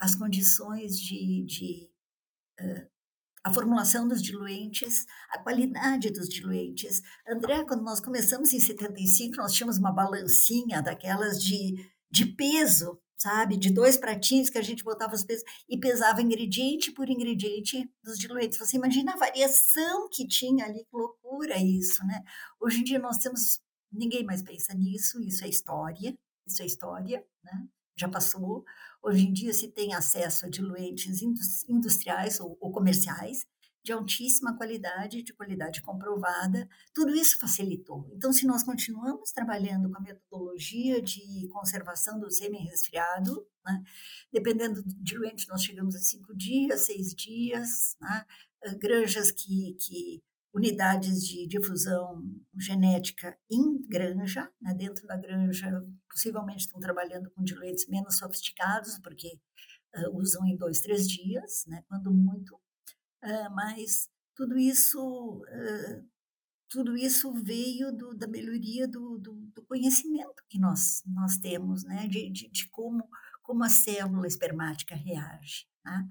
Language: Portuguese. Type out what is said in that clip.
as condições de de, hã, a formulação dos diluentes, a qualidade dos diluentes. André, quando nós começamos em 75, nós tínhamos uma balancinha daquelas de de peso, sabe, de 2 pratinhos que a gente botava os pesos e pesava ingrediente por ingrediente dos diluentes. Você imagina a variação que tinha ali, que loucura isso, né. Hoje em dia nós temos ninguém mais pensa nisso, isso é história, isso é história, né, já passou. Hoje em dia se tem acesso a diluentes indus industriais ou ou comerciais, de altíssima qualidade, de qualidade comprovada, tudo isso facilitou. Então se nós continuamos trabalhando com a metodologia de conservação do semi-resfriado, né, dependendo do diluente nós chegamos a 5 dias, 6 dias, né, granjas que que unidades de difusão genética em granja, né, dentro da granja, possivelmente estão trabalhando com diluentes menos sofisticados, porque, hã, usam em 2, 3 dias, né, quando muito. Hã, mas tudo isso, hã, tudo isso veio do da melhoria do do do conhecimento que nós nós temos, né, de de de como como a célula espermática reage, né.